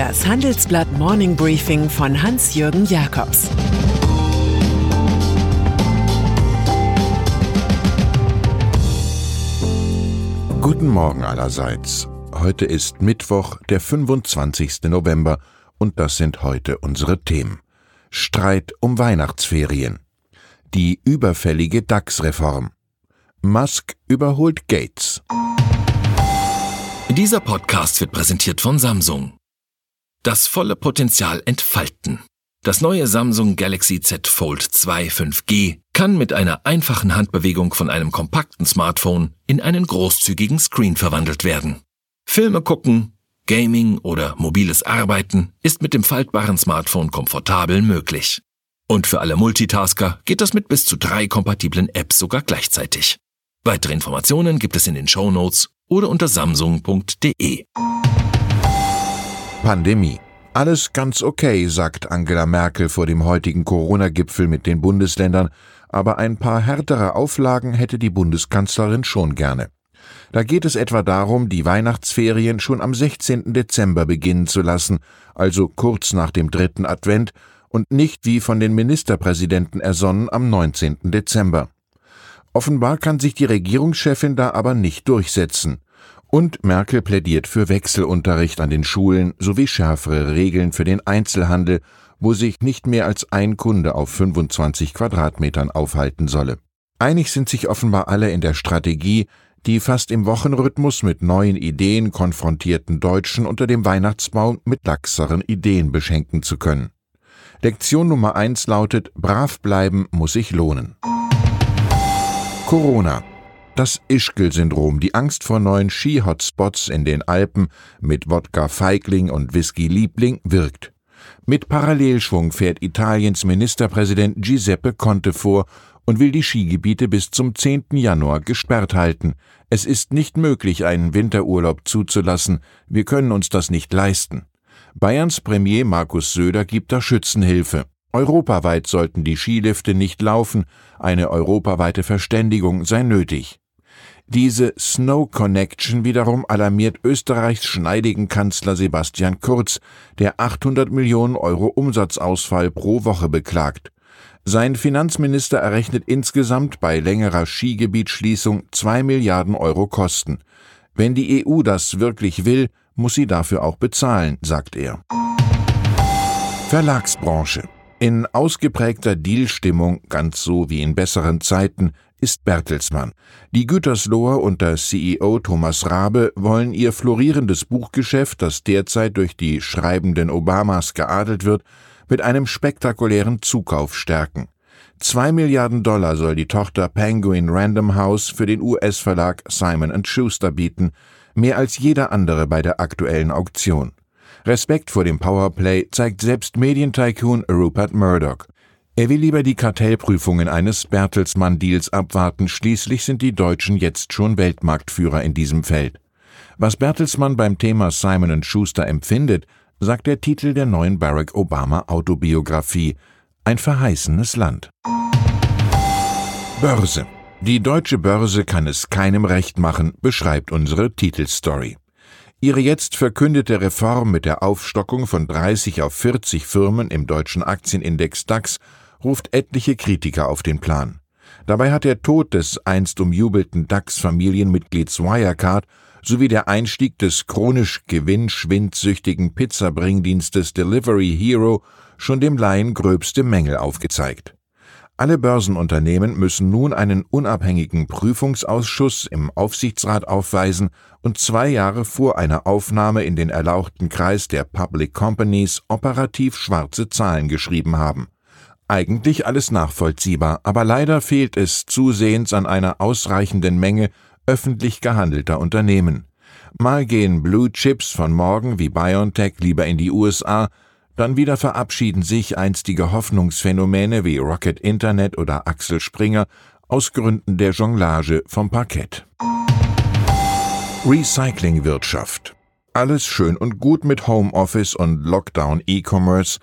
Das Handelsblatt Morning Briefing von Hans-Jürgen Jakobs Guten Morgen allerseits. Heute ist Mittwoch, der 25. November, und das sind heute unsere Themen. Streit um Weihnachtsferien. Die überfällige DAX-Reform. Musk überholt Gates. Dieser Podcast wird präsentiert von Samsung. Das volle Potenzial entfalten. Das neue Samsung Galaxy Z Fold 2 5G kann mit einer einfachen Handbewegung von einem kompakten Smartphone in einen großzügigen Screen verwandelt werden. Filme gucken, Gaming oder mobiles Arbeiten ist mit dem faltbaren Smartphone komfortabel möglich. Und für alle Multitasker geht das mit bis zu drei kompatiblen Apps sogar gleichzeitig. Weitere Informationen gibt es in den Show Notes oder unter samsung.de. Pandemie. Alles ganz okay, sagt Angela Merkel vor dem heutigen Corona-Gipfel mit den Bundesländern, aber ein paar härtere Auflagen hätte die Bundeskanzlerin schon gerne. Da geht es etwa darum, die Weihnachtsferien schon am 16. Dezember beginnen zu lassen, also kurz nach dem dritten Advent und nicht wie von den Ministerpräsidenten ersonnen am 19. Dezember. Offenbar kann sich die Regierungschefin da aber nicht durchsetzen. Und Merkel plädiert für Wechselunterricht an den Schulen sowie schärfere Regeln für den Einzelhandel, wo sich nicht mehr als ein Kunde auf 25 Quadratmetern aufhalten solle. Einig sind sich offenbar alle in der Strategie, die fast im Wochenrhythmus mit neuen Ideen konfrontierten Deutschen unter dem Weihnachtsbaum mit laxeren Ideen beschenken zu können. Lektion Nummer eins lautet, brav bleiben muss sich lohnen. Corona. Das Ischgl-Syndrom, die Angst vor neuen Ski-Hotspots in den Alpen mit Wodka Feigling und Whisky Liebling wirkt. Mit Parallelschwung fährt Italiens Ministerpräsident Giuseppe Conte vor und will die Skigebiete bis zum 10. Januar gesperrt halten. Es ist nicht möglich, einen Winterurlaub zuzulassen. Wir können uns das nicht leisten. Bayerns Premier Markus Söder gibt da Schützenhilfe. Europaweit sollten die Skilifte nicht laufen, eine europaweite Verständigung sei nötig. Diese Snow Connection wiederum alarmiert Österreichs schneidigen Kanzler Sebastian Kurz, der 800 Millionen Euro Umsatzausfall pro Woche beklagt. Sein Finanzminister errechnet insgesamt bei längerer Skigebietsschließung zwei Milliarden Euro Kosten. Wenn die EU das wirklich will, muss sie dafür auch bezahlen, sagt er. Verlagsbranche. In ausgeprägter Dealstimmung, ganz so wie in besseren Zeiten, ist Bertelsmann. Die Gütersloher unter CEO Thomas Rabe wollen ihr florierendes Buchgeschäft, das derzeit durch die schreibenden Obamas geadelt wird, mit einem spektakulären Zukauf stärken. Zwei Milliarden Dollar soll die Tochter Penguin Random House für den US-Verlag Simon Schuster bieten, mehr als jeder andere bei der aktuellen Auktion. Respekt vor dem Powerplay zeigt selbst Medientycoon Rupert Murdoch. Er will lieber die Kartellprüfungen eines Bertelsmann-Deals abwarten, schließlich sind die Deutschen jetzt schon Weltmarktführer in diesem Feld. Was Bertelsmann beim Thema Simon Schuster empfindet, sagt der Titel der neuen Barack Obama Autobiografie Ein verheißenes Land. Börse. Die deutsche Börse kann es keinem recht machen, beschreibt unsere Titelstory. Ihre jetzt verkündete Reform mit der Aufstockung von 30 auf 40 Firmen im deutschen Aktienindex DAX ruft etliche Kritiker auf den Plan. Dabei hat der Tod des einst umjubelten DAX-Familienmitglieds Wirecard sowie der Einstieg des chronisch gewinnschwindsüchtigen Pizzabringdienstes Delivery Hero schon dem Laien gröbste Mängel aufgezeigt. Alle Börsenunternehmen müssen nun einen unabhängigen Prüfungsausschuss im Aufsichtsrat aufweisen und zwei Jahre vor einer Aufnahme in den erlauchten Kreis der Public Companies operativ schwarze Zahlen geschrieben haben. Eigentlich alles nachvollziehbar, aber leider fehlt es zusehends an einer ausreichenden Menge öffentlich gehandelter Unternehmen. Mal gehen Blue Chips von morgen wie BioNTech lieber in die USA, dann wieder verabschieden sich einstige Hoffnungsphänomene wie Rocket Internet oder Axel Springer aus Gründen der Jonglage vom Parkett. Recyclingwirtschaft. Alles schön und gut mit Homeoffice und Lockdown E-Commerce,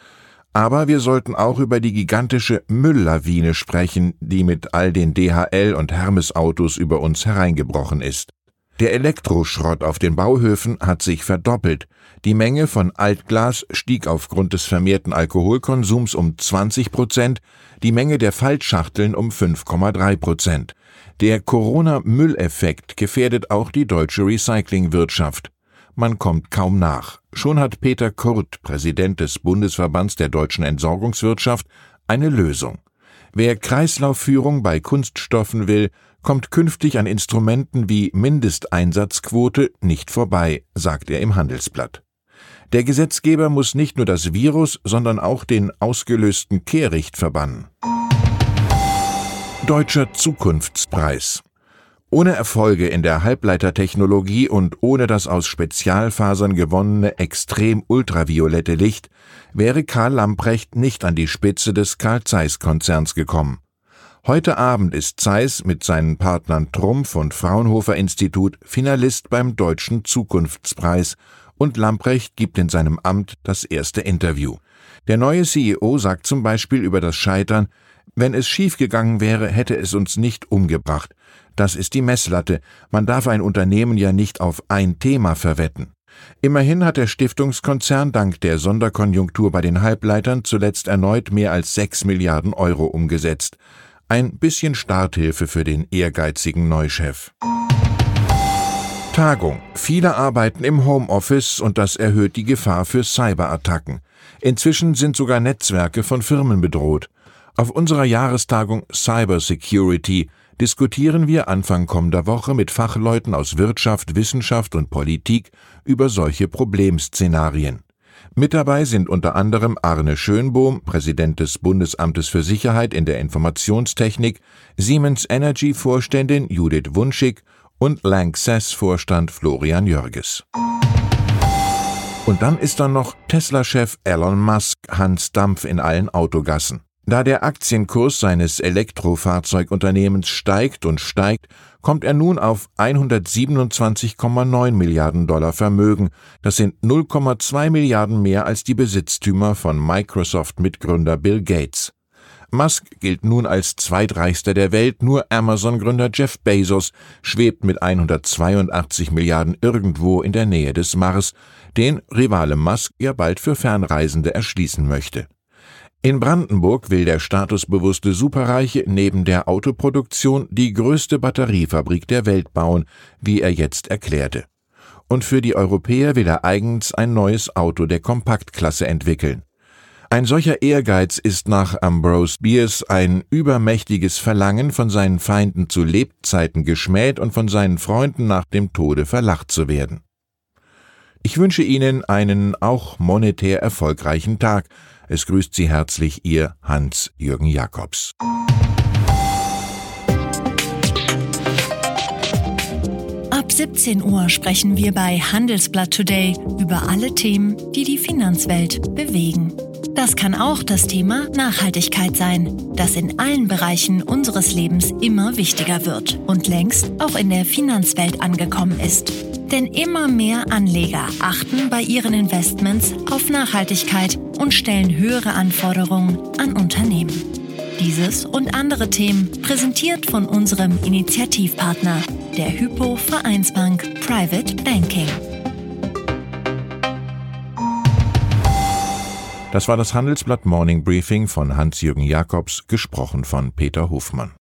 aber wir sollten auch über die gigantische Mülllawine sprechen, die mit all den DHL und Hermes Autos über uns hereingebrochen ist. Der Elektroschrott auf den Bauhöfen hat sich verdoppelt. Die Menge von Altglas stieg aufgrund des vermehrten Alkoholkonsums um 20 Prozent, die Menge der Faltschachteln um 5,3 Prozent. Der Corona-Mülleffekt gefährdet auch die deutsche Recyclingwirtschaft. Man kommt kaum nach. Schon hat Peter Kurt, Präsident des Bundesverbands der deutschen Entsorgungswirtschaft, eine Lösung. Wer Kreislaufführung bei Kunststoffen will, kommt künftig an Instrumenten wie Mindesteinsatzquote nicht vorbei, sagt er im Handelsblatt. Der Gesetzgeber muss nicht nur das Virus, sondern auch den ausgelösten Kehricht verbannen. Deutscher Zukunftspreis ohne Erfolge in der Halbleitertechnologie und ohne das aus Spezialfasern gewonnene extrem ultraviolette Licht wäre Karl Lamprecht nicht an die Spitze des Carl Zeiss Konzerns gekommen. Heute Abend ist Zeiss mit seinen Partnern Trumpf und Fraunhofer Institut Finalist beim Deutschen Zukunftspreis und Lamprecht gibt in seinem Amt das erste Interview. Der neue CEO sagt zum Beispiel über das Scheitern, wenn es schiefgegangen wäre, hätte es uns nicht umgebracht. Das ist die Messlatte. Man darf ein Unternehmen ja nicht auf ein Thema verwetten. Immerhin hat der Stiftungskonzern dank der Sonderkonjunktur bei den Halbleitern zuletzt erneut mehr als sechs Milliarden Euro umgesetzt. Ein bisschen Starthilfe für den ehrgeizigen Neuchef. Tagung. Viele arbeiten im Homeoffice und das erhöht die Gefahr für Cyberattacken. Inzwischen sind sogar Netzwerke von Firmen bedroht. Auf unserer Jahrestagung Cybersecurity diskutieren wir Anfang kommender Woche mit Fachleuten aus Wirtschaft, Wissenschaft und Politik über solche Problemszenarien. Mit dabei sind unter anderem Arne Schönbohm, Präsident des Bundesamtes für Sicherheit in der Informationstechnik, Siemens Energy Vorständin Judith Wunschig und Lanxess Vorstand Florian Jörges. Und dann ist da noch Tesla-Chef Elon Musk Hans Dampf in allen Autogassen. Da der Aktienkurs seines Elektrofahrzeugunternehmens steigt und steigt, kommt er nun auf 127,9 Milliarden Dollar Vermögen. Das sind 0,2 Milliarden mehr als die Besitztümer von Microsoft-Mitgründer Bill Gates. Musk gilt nun als zweitreichster der Welt, nur Amazon-Gründer Jeff Bezos schwebt mit 182 Milliarden irgendwo in der Nähe des Mars, den Rivale Musk ja bald für Fernreisende erschließen möchte. In Brandenburg will der statusbewusste Superreiche neben der Autoproduktion die größte Batteriefabrik der Welt bauen, wie er jetzt erklärte. Und für die Europäer will er eigens ein neues Auto der Kompaktklasse entwickeln. Ein solcher Ehrgeiz ist nach Ambrose Bierce ein übermächtiges Verlangen, von seinen Feinden zu Lebzeiten geschmäht und von seinen Freunden nach dem Tode verlacht zu werden. Ich wünsche Ihnen einen auch monetär erfolgreichen Tag, es grüßt Sie herzlich Ihr Hans-Jürgen Jakobs. Ab 17 Uhr sprechen wir bei Handelsblatt Today über alle Themen, die die Finanzwelt bewegen. Das kann auch das Thema Nachhaltigkeit sein, das in allen Bereichen unseres Lebens immer wichtiger wird und längst auch in der Finanzwelt angekommen ist. Denn immer mehr Anleger achten bei ihren Investments auf Nachhaltigkeit und stellen höhere Anforderungen an Unternehmen. Dieses und andere Themen präsentiert von unserem Initiativpartner, der Hypo Vereinsbank Private Banking. Das war das Handelsblatt Morning Briefing von Hans-Jürgen Jakobs, gesprochen von Peter Hofmann.